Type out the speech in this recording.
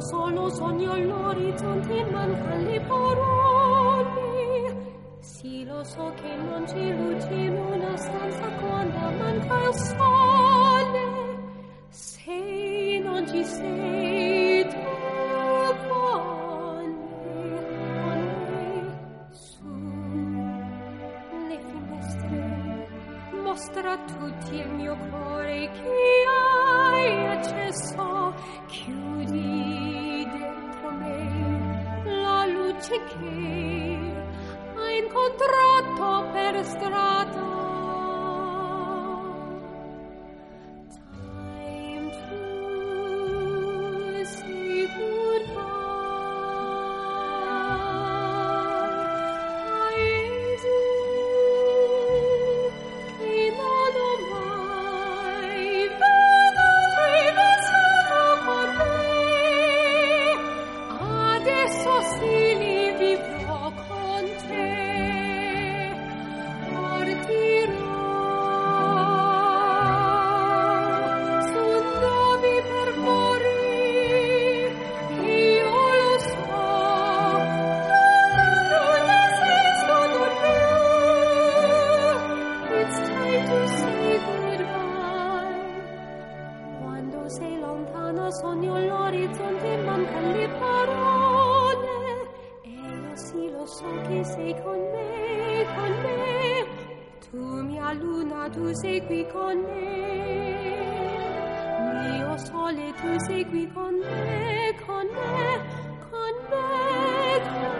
solo sogno all'orizzonte, mancano le parole. luna tu segui con me, mio sole tu segui con me, con me, con me. Con me.